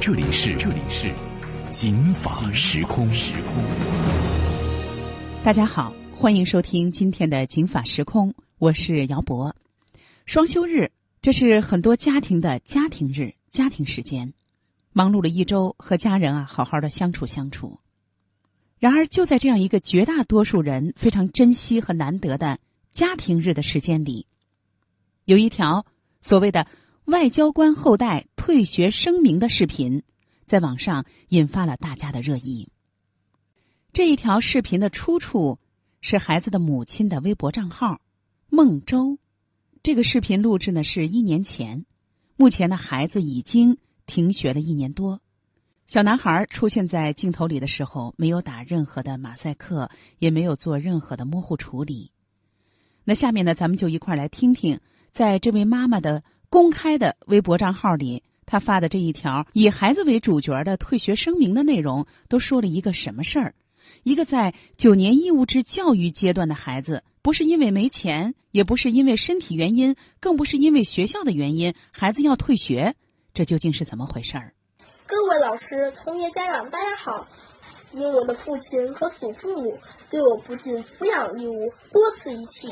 这里是这里是警法时空时空。大家好，欢迎收听今天的警法时空，我是姚博。双休日，这是很多家庭的家庭日、家庭时间，忙碌了一周，和家人啊好好的相处相处。然而，就在这样一个绝大多数人非常珍惜和难得的家庭日的时间里，有一条所谓的。外交官后代退学声明的视频，在网上引发了大家的热议。这一条视频的出处是孩子的母亲的微博账号“孟周”。这个视频录制呢是一年前，目前呢孩子已经停学了一年多。小男孩出现在镜头里的时候，没有打任何的马赛克，也没有做任何的模糊处理。那下面呢，咱们就一块来听听，在这位妈妈的。公开的微博账号里，他发的这一条以孩子为主角的退学声明的内容，都说了一个什么事儿？一个在九年义务制教育阶段的孩子，不是因为没钱，也不是因为身体原因，更不是因为学校的原因，孩子要退学，这究竟是怎么回事儿？各位老师、同学、家长，大家好！因我的父亲和祖父母对我不尽抚养义务，多次遗弃。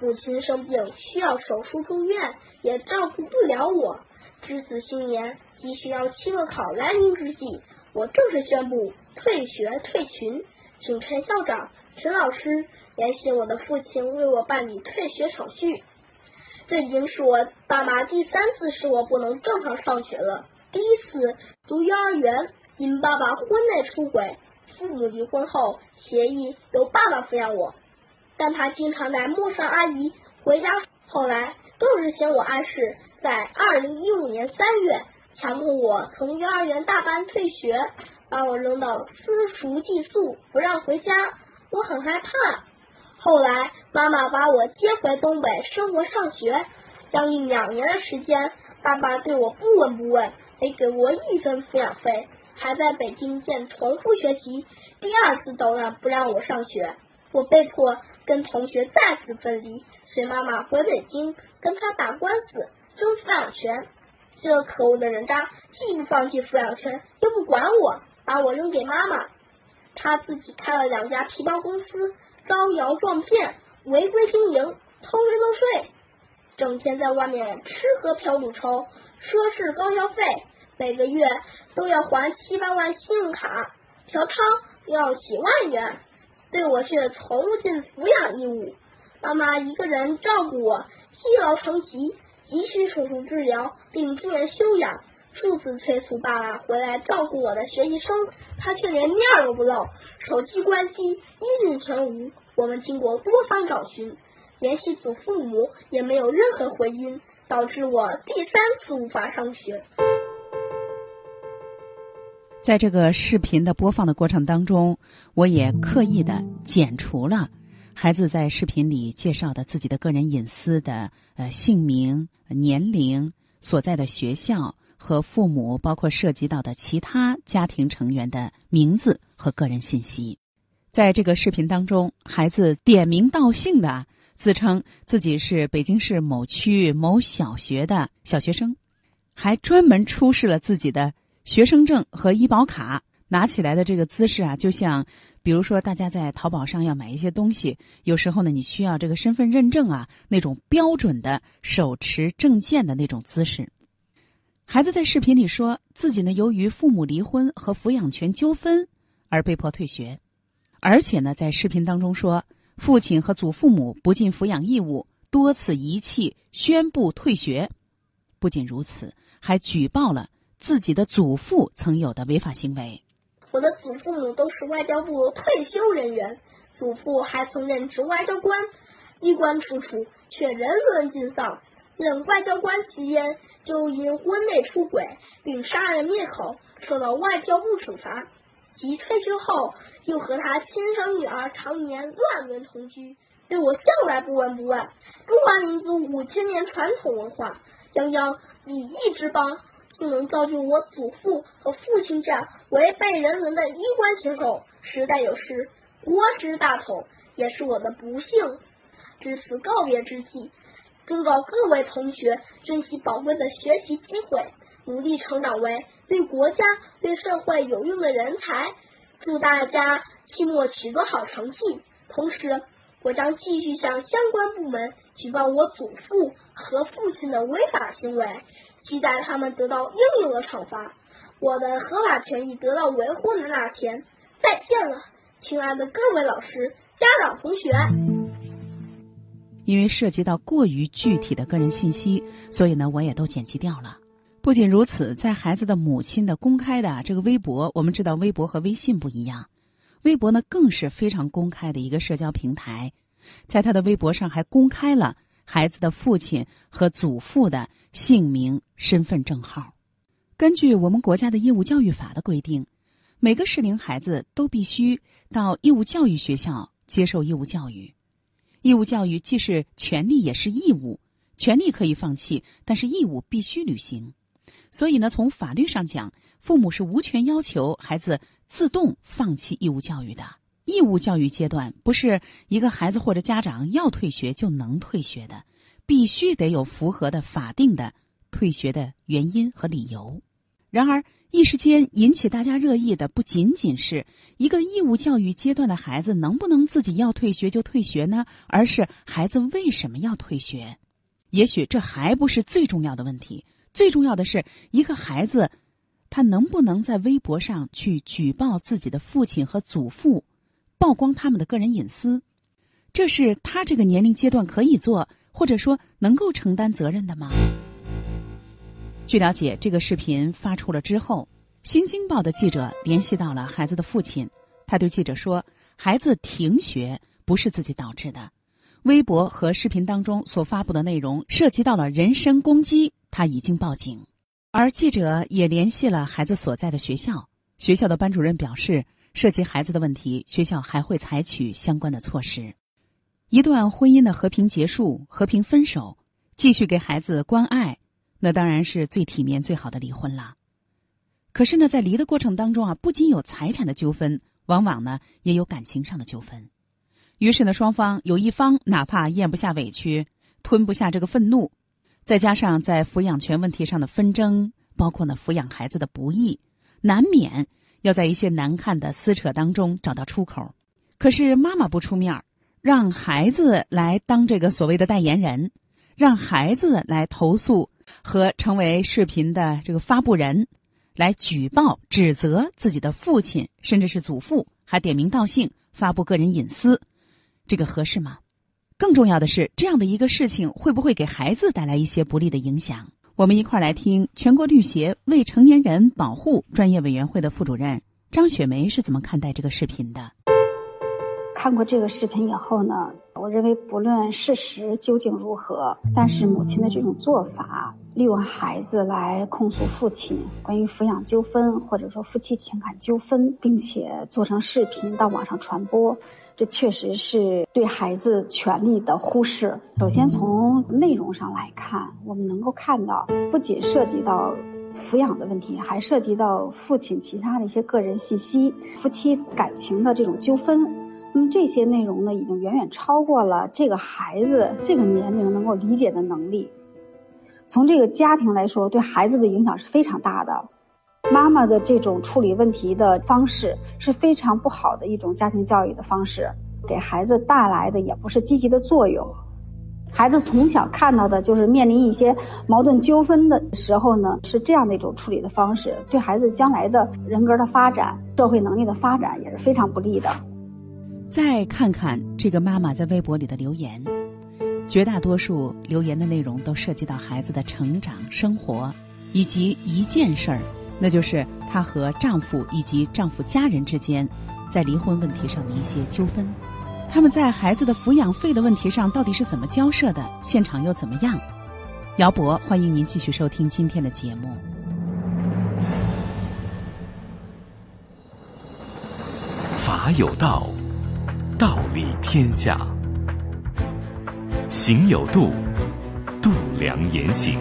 母亲生病需要手术住院，也照顾不了我。至此新年，急需要期末考来临之际，我正式宣布退学退群，请陈校长、陈老师联系我的父亲为我办理退学手续。这已经是我爸妈第三次使我不能正常上学了。第一次读幼儿园，因爸爸婚内出轨，父母离婚后协议由爸爸抚养我。但他经常带陌生阿姨回家，后来更是嫌我碍事，在二零一五年三月强迫我从幼儿园大班退学，把我扔到私塾寄宿，不让回家。我很害怕。后来妈妈把我接回东北生活上学，将近两年的时间，爸爸对我不闻不问，没给我一分抚养费，还在北京建重复学习，第二次捣乱不让我上学。我被迫跟同学再次分离，随妈妈回北京跟他打官司争抚养权。这可恶的人渣既不放弃抚养权，又不管我，把我扔给妈妈。他自己开了两家皮包公司，招摇撞骗，违规经营，偷税漏税，整天在外面吃喝嫖赌抽，奢侈高消费，每个月都要还七八万信用卡，嫖娼要几万元。对我却从不尽抚养义务，妈妈一个人照顾我，积劳成疾，急需手术治疗并住院休养，数次催促爸爸回来照顾我的学习生，他却连面都不露，手机关机，音信全无。我们经过多方找寻，联系祖父母也没有任何回音，导致我第三次无法上学。在这个视频的播放的过程当中，我也刻意的剪除了孩子在视频里介绍的自己的个人隐私的呃姓名、年龄、所在的学校和父母，包括涉及到的其他家庭成员的名字和个人信息。在这个视频当中，孩子点名道姓的自称自己是北京市某区某小学的小学生，还专门出示了自己的。学生证和医保卡拿起来的这个姿势啊，就像，比如说大家在淘宝上要买一些东西，有时候呢你需要这个身份认证啊，那种标准的手持证件的那种姿势。孩子在视频里说自己呢由于父母离婚和抚养权纠纷而被迫退学，而且呢在视频当中说父亲和祖父母不尽抚养义务，多次遗弃，宣布退学。不仅如此，还举报了。自己的祖父曾有的违法行为。我的祖父母都是外交部退休人员，祖父还曾任职外交官，衣冠楚楚，却人伦尽丧。任外交官期间，就因婚内出轨并杀人灭口受到外交部处罚，及退休后又和他亲生女儿常年乱伦同居，对我向来不闻不问。中华民族五千年传统文化，泱泱礼义之邦，竟能造就我祖父和父亲这样违背人伦的衣冠禽兽，时代有失，国之大同，也是我的不幸。至此告别之际。忠告各位同学，珍惜宝贵的学习机会，努力成长为对国家、对社会有用的人才。祝大家期末取得好成绩。同时，我将继续向相关部门举报我祖父和父亲的违法行为，期待他们得到应有的惩罚。我的合法权益得到维护的那天，再见了，亲爱的各位老师、家长、同学。因为涉及到过于具体的个人信息，所以呢，我也都剪辑掉了。不仅如此，在孩子的母亲的公开的这个微博，我们知道微博和微信不一样，微博呢更是非常公开的一个社交平台，在他的微博上还公开了孩子的父亲和祖父的姓名、身份证号。根据我们国家的义务教育法的规定，每个适龄孩子都必须到义务教育学校接受义务教育。义务教育既是权利也是义务，权利可以放弃，但是义务必须履行。所以呢，从法律上讲，父母是无权要求孩子自动放弃义务教育的。义务教育阶段不是一个孩子或者家长要退学就能退学的，必须得有符合的法定的退学的原因和理由。然而，一时间引起大家热议的不仅仅是一个义务教育阶段的孩子能不能自己要退学就退学呢，而是孩子为什么要退学？也许这还不是最重要的问题，最重要的是一个孩子他能不能在微博上去举报自己的父亲和祖父，曝光他们的个人隐私，这是他这个年龄阶段可以做，或者说能够承担责任的吗？据了解，这个视频发出了之后，《新京报》的记者联系到了孩子的父亲，他对记者说：“孩子停学不是自己导致的，微博和视频当中所发布的内容涉及到了人身攻击，他已经报警。”而记者也联系了孩子所在的学校，学校的班主任表示，涉及孩子的问题，学校还会采取相关的措施。一段婚姻的和平结束、和平分手，继续给孩子关爱。那当然是最体面、最好的离婚了。可是呢，在离的过程当中啊，不仅有财产的纠纷，往往呢也有感情上的纠纷。于是呢，双方有一方哪怕咽不下委屈，吞不下这个愤怒，再加上在抚养权问题上的纷争，包括呢抚养孩子的不易，难免要在一些难看的撕扯当中找到出口。可是妈妈不出面，让孩子来当这个所谓的代言人，让孩子来投诉。和成为视频的这个发布人，来举报、指责自己的父亲，甚至是祖父，还点名道姓发布个人隐私，这个合适吗？更重要的是，这样的一个事情会不会给孩子带来一些不利的影响？我们一块儿来听全国律协未成年人保护专业委员会的副主任张雪梅是怎么看待这个视频的。看过这个视频以后呢，我认为不论事实究竟如何，但是母亲的这种做法，利用孩子来控诉父亲关于抚养纠纷或者说夫妻情感纠纷，并且做成视频到网上传播，这确实是对孩子权利的忽视。首先从内容上来看，我们能够看到，不仅涉及到抚养的问题，还涉及到父亲其他的一些个人信息、夫妻感情的这种纠纷。那么这些内容呢，已经远远超过了这个孩子这个年龄能够理解的能力。从这个家庭来说，对孩子的影响是非常大的。妈妈的这种处理问题的方式是非常不好的一种家庭教育的方式，给孩子带来的也不是积极的作用。孩子从小看到的就是面临一些矛盾纠纷的时候呢，是这样的一种处理的方式，对孩子将来的人格的发展、社会能力的发展也是非常不利的。再看看这个妈妈在微博里的留言，绝大多数留言的内容都涉及到孩子的成长、生活，以及一件事儿，那就是她和丈夫以及丈夫家人之间在离婚问题上的一些纠纷。他们在孩子的抚养费的问题上到底是怎么交涉的？现场又怎么样？姚博，欢迎您继续收听今天的节目。法有道，道理天下；行有度，度量言行。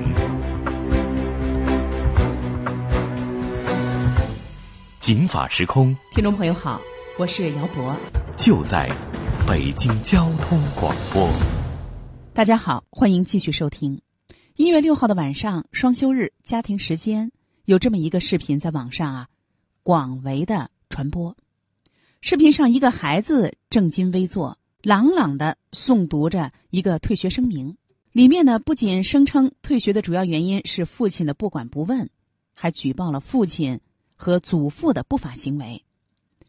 警法时空，听众朋友好，我是姚博，就在北京交通广播。大家好，欢迎继续收听。一月六号的晚上，双休日家庭时间有这么一个视频在网上啊广为的传播。视频上，一个孩子正襟危坐，朗朗的诵读着一个退学声明。里面呢，不仅声称退学的主要原因是父亲的不管不问，还举报了父亲和祖父的不法行为，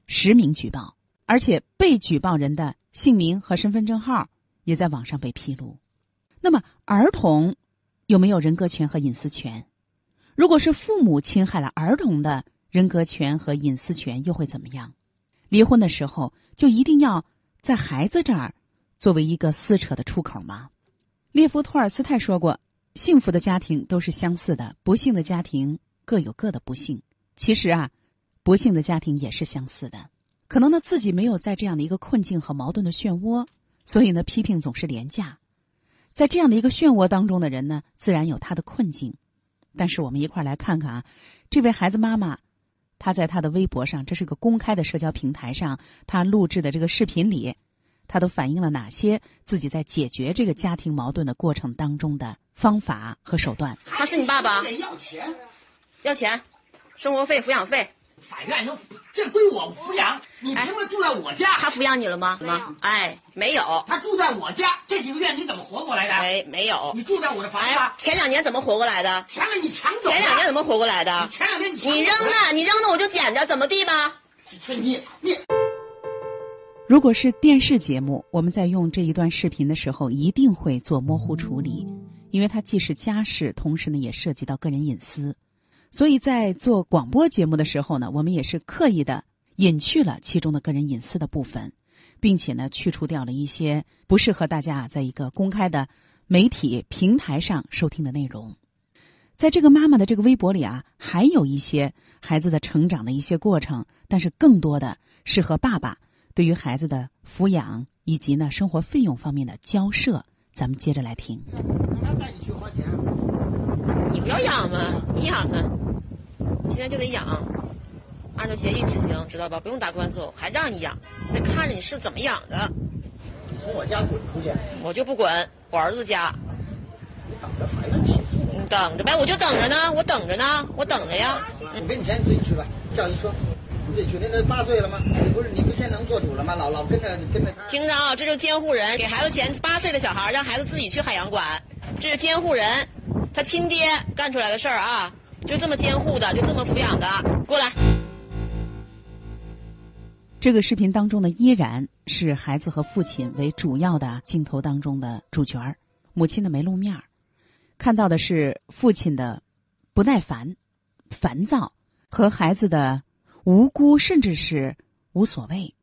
实名举报，而且被举报人的姓名和身份证号也在网上被披露。那么，儿童有没有人格权和隐私权？如果是父母侵害了儿童的人格权和隐私权，又会怎么样？离婚的时候就一定要在孩子这儿作为一个撕扯的出口吗？列夫·托尔斯泰说过：“幸福的家庭都是相似的，不幸的家庭各有各的不幸。”其实啊，不幸的家庭也是相似的。可能呢，自己没有在这样的一个困境和矛盾的漩涡，所以呢，批评总是廉价。在这样的一个漩涡当中的人呢，自然有他的困境。但是我们一块儿来看看啊，这位孩子妈妈。她在她的微博上，这是个公开的社交平台上，她录制的这个视频里，她都反映了哪些自己在解决这个家庭矛盾的过程当中的方法和手段？他是你爸爸？要钱，要钱，生活费、抚养费。法院都这归我抚养，你凭什么住在我家？他抚养你了吗？什么？哎，没有。他住在我家，这几个月你怎么活过来的？哎，没有。你住在我的房子。前两年怎么活过来的？前两年你抢走。前两年怎么活过来的？前两年你你扔了，你扔了我就捡着，怎么地吧？你你。如果是电视节目，我们在用这一段视频的时候，一定会做模糊处理，因为它既是家事，同时呢也涉及到个人隐私。所以在做广播节目的时候呢，我们也是刻意的隐去了其中的个人隐私的部分，并且呢去除掉了一些不适合大家在一个公开的媒体平台上收听的内容。在这个妈妈的这个微博里啊，还有一些孩子的成长的一些过程，但是更多的是和爸爸对于孩子的抚养以及呢生活费用方面的交涉。咱们接着来听。他带你去花钱。你不要养吗？你养啊！现在就得养，按照协议执行，知道吧？不用打官司，还让你养，得看着你是怎么养的。你从我家滚出去！我就不滚，我儿子家。你等着孩子起诉你等着呗，我就等着呢，我等着呢，我等着呀。我给你钱，你自己去吧，叫一说。你自己去，那那八岁了吗？你不是你不现在能做主了吗？老老跟着跟着他。听着啊，这就是监护人给孩子钱，八岁的小孩让孩子自己去海洋馆，这是监护人。他亲爹干出来的事儿啊，就这么监护的，就这么抚养的。过来，这个视频当中呢，依然是孩子和父亲为主要的镜头当中的主角儿，母亲的没露面儿，看到的是父亲的不耐烦、烦躁和孩子的无辜，甚至是无所谓。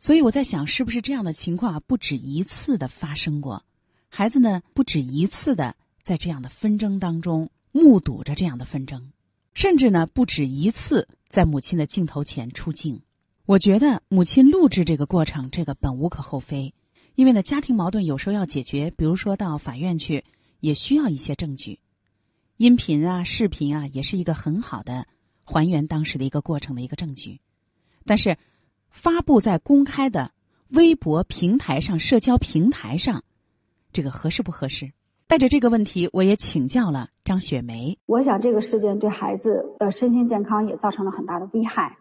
所以我在想，是不是这样的情况，不止一次的发生过？孩子呢，不止一次的。在这样的纷争当中，目睹着这样的纷争，甚至呢不止一次在母亲的镜头前出镜。我觉得母亲录制这个过程，这个本无可厚非，因为呢家庭矛盾有时候要解决，比如说到法院去，也需要一些证据，音频啊、视频啊，也是一个很好的还原当时的一个过程的一个证据。但是发布在公开的微博平台上、社交平台上，这个合适不合适？带着这个问题，我也请教了张雪梅。我想这个事件对孩子的身心健康也造成了很大的危害。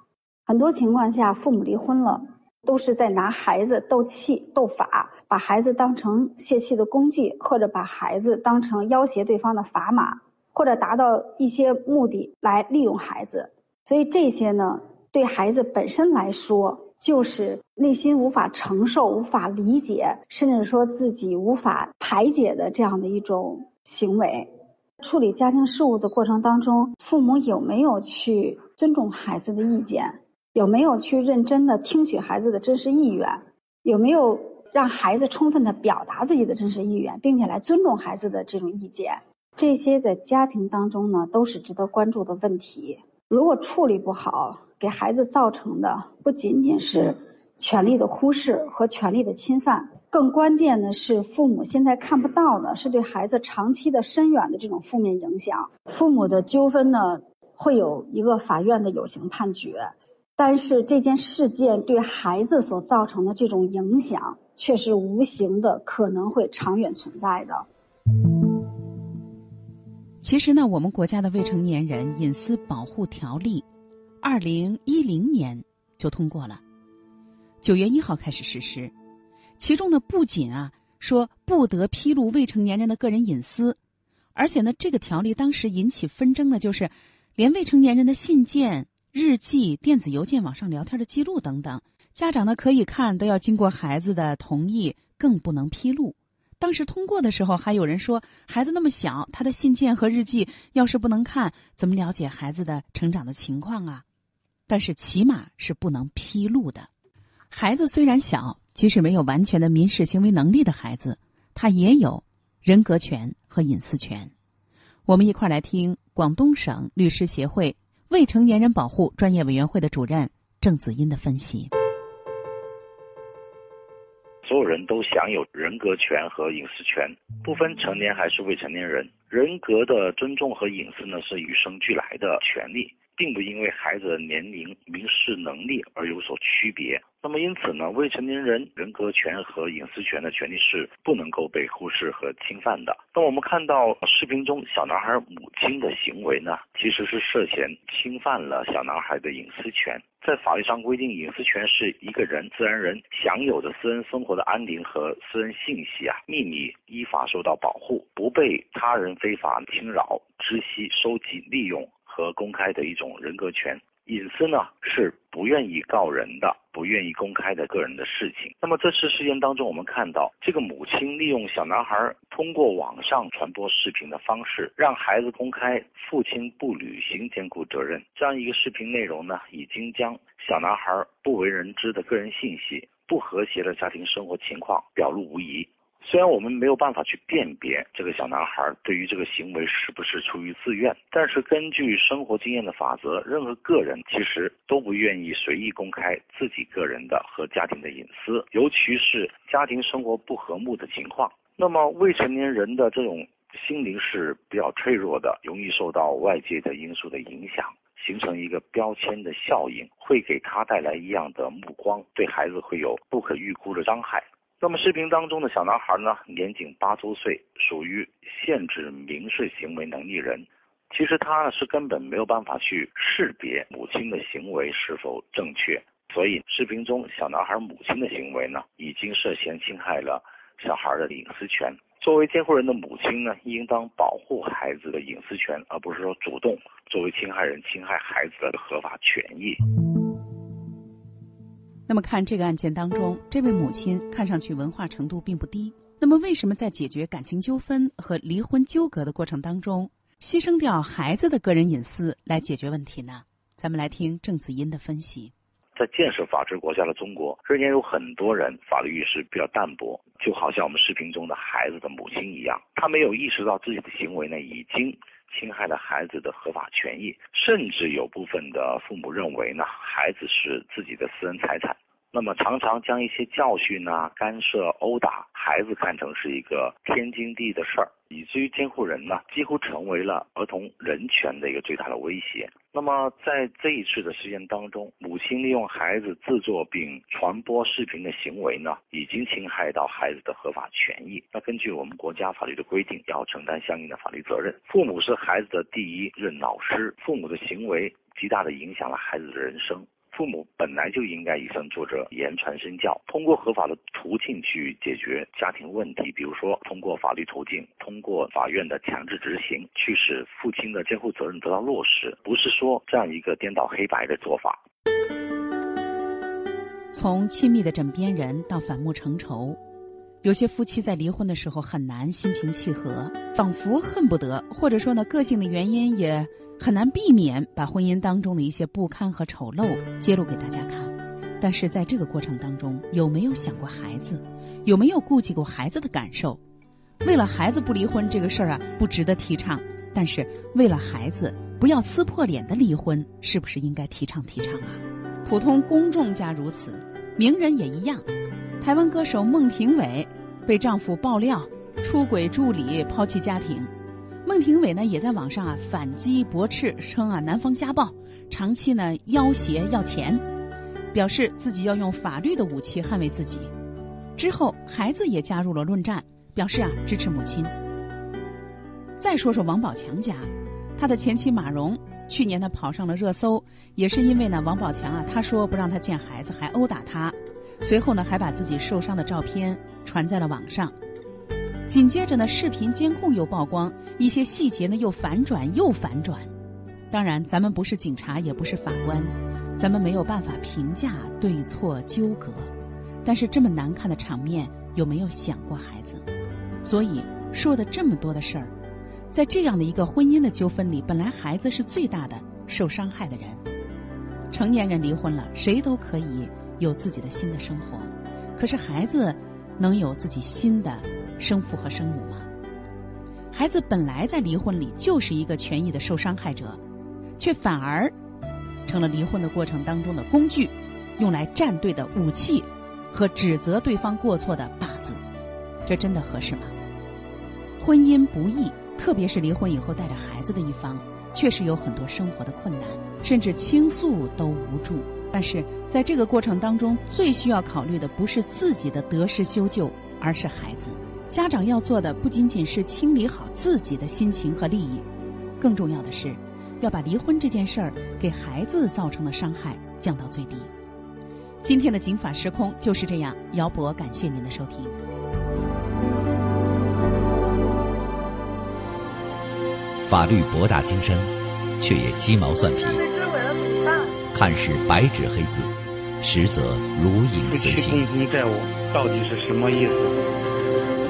很多情况下，父母离婚了，都是在拿孩子斗气、斗法，把孩子当成泄气的工具，或者把孩子当成要挟对方的砝码，或者达到一些目的来利用孩子。所以这些呢，对孩子本身来说。就是内心无法承受、无法理解，甚至说自己无法排解的这样的一种行为。处理家庭事务的过程当中，父母有没有去尊重孩子的意见？有没有去认真的听取孩子的真实意愿？有没有让孩子充分的表达自己的真实意愿，并且来尊重孩子的这种意见。这些在家庭当中呢，都是值得关注的问题。如果处理不好，给孩子造成的不仅仅是权利的忽视和权利的侵犯，更关键的是父母现在看不到的是对孩子长期的深远的这种负面影响。父母的纠纷呢，会有一个法院的有形判决，但是这件事件对孩子所造成的这种影响，却是无形的，可能会长远存在的。其实呢，我们国家的未成年人隐私保护条例，二零一零年就通过了，九月一号开始实施。其中呢，不仅啊说不得披露未成年人的个人隐私，而且呢，这个条例当时引起纷争的就是，连未成年人的信件、日记、电子邮件、网上聊天的记录等等，家长呢可以看，都要经过孩子的同意，更不能披露。当时通过的时候，还有人说孩子那么小，他的信件和日记要是不能看，怎么了解孩子的成长的情况啊？但是起码是不能披露的。孩子虽然小，即使没有完全的民事行为能力的孩子，他也有人格权和隐私权。我们一块儿来听广东省律师协会未成年人保护专业委员会的主任郑子英的分析。所有人都享有人格权和隐私权，不分成年还是未成年人。人格的尊重和隐私呢，是与生俱来的权利，并不因为孩子的年龄、民事能力而有所区别。那么，因此呢，未成年人人格权和隐私权的权利是不能够被忽视和侵犯的。那我们看到视频中小男孩母亲的行为呢，其实是涉嫌侵犯了小男孩的隐私权。在法律上规定，隐私权是一个人自然人享有的私人生活的安宁和私人信息啊秘密依法受到保护，不被他人非法侵扰、知悉、收集、利用和公开的一种人格权。隐私呢是不愿意告人的、不愿意公开的个人的事情。那么这次事件当中，我们看到这个母亲利用小男孩通过网上传播视频的方式，让孩子公开父亲不履行监护责任这样一个视频内容呢，已经将小男孩不为人知的个人信息、不和谐的家庭生活情况表露无遗。虽然我们没有办法去辨别这个小男孩对于这个行为是不是出于自愿，但是根据生活经验的法则，任何个人其实都不愿意随意公开自己个人的和家庭的隐私，尤其是家庭生活不和睦的情况。那么未成年人的这种心灵是比较脆弱的，容易受到外界的因素的影响，形成一个标签的效应，会给他带来异样的目光，对孩子会有不可预估的伤害。那么视频当中的小男孩呢，年仅八周岁，属于限制民事行为能力人。其实他呢是根本没有办法去识别母亲的行为是否正确，所以视频中小男孩母亲的行为呢，已经涉嫌侵害了小孩的隐私权。作为监护人的母亲呢，应当保护孩子的隐私权，而不是说主动作为侵害人侵害孩子的合法权益。那么看这个案件当中，这位母亲看上去文化程度并不低。那么为什么在解决感情纠纷和离婚纠葛的过程当中，牺牲掉孩子的个人隐私来解决问题呢？咱们来听郑子音的分析。在建设法治国家的中国，仍然有很多人法律意识比较淡薄，就好像我们视频中的孩子的母亲一样，她没有意识到自己的行为呢已经侵害了孩子的合法权益，甚至有部分的父母认为呢，孩子是自己的私人财产。那么常常将一些教训啊、干涉、殴打孩子看成是一个天经地义的事儿，以至于监护人呢几乎成为了儿童人权的一个最大的威胁。那么在这一次的事件当中，母亲利用孩子制作并传播视频的行为呢，已经侵害到孩子的合法权益。那根据我们国家法律的规定，要承担相应的法律责任。父母是孩子的第一任老师，父母的行为极大的影响了孩子的人生。父母本来就应该以身作则，言传身教，通过合法的途径去解决家庭问题，比如说通过法律途径，通过法院的强制执行，去使父亲的监护责任得到落实，不是说这样一个颠倒黑白的做法。从亲密的枕边人到反目成仇，有些夫妻在离婚的时候很难心平气和，仿佛恨不得，或者说呢，个性的原因也。很难避免把婚姻当中的一些不堪和丑陋揭露给大家看，但是在这个过程当中，有没有想过孩子？有没有顾及过孩子的感受？为了孩子不离婚这个事儿啊，不值得提倡。但是为了孩子不要撕破脸的离婚，是不是应该提倡提倡啊？普通公众家如此，名人也一样。台湾歌手孟庭苇被丈夫爆料出轨助理抛弃家庭，孟庭苇呢也在网上啊反击驳斥，称啊男方家暴，长期呢要挟要钱，表示自己要用法律的武器捍卫自己。之后孩子也加入了论战，表示啊支持母亲。再说说王宝强家，他的前妻马蓉去年呢跑上了热搜，也是因为呢王宝强啊他说不让他见孩子，还殴打他，随后呢还把自己受伤的照片传在了网上。紧接着呢视频监控又曝光，一些细节呢又反转又反转。当然咱们不是警察，也不是法官，咱们没有办法评价对错纠葛。但是这么难看的场面，有没有想过孩子？所以说的这么多的事儿。在这样的一个婚姻的纠纷里，本来孩子是最大的受伤害的人。成年人离婚了，谁都可以有自己的新的生活，可是孩子能有自己新的生父和生母吗？孩子本来在离婚里就是一个权益的受伤害者，却反而成了离婚的过程当中的工具，用来站队的武器和指责对方过错的靶子，这真的合适吗？婚姻不易。特别是离婚以后带着孩子的一方，确实有很多生活的困难，甚至倾诉都无助。但是在这个过程当中，最需要考虑的不是自己的得失修旧，而是孩子。家长要做的不仅仅是清理好自己的心情和利益，更重要的是要把离婚这件事儿给孩子造成的伤害降到最低。今天的《警法时空》就是这样，姚博感谢您的收听。法律博大精深，却也鸡毛蒜皮。看似白纸黑字，实则如影随形。共同债务到底是什么意思？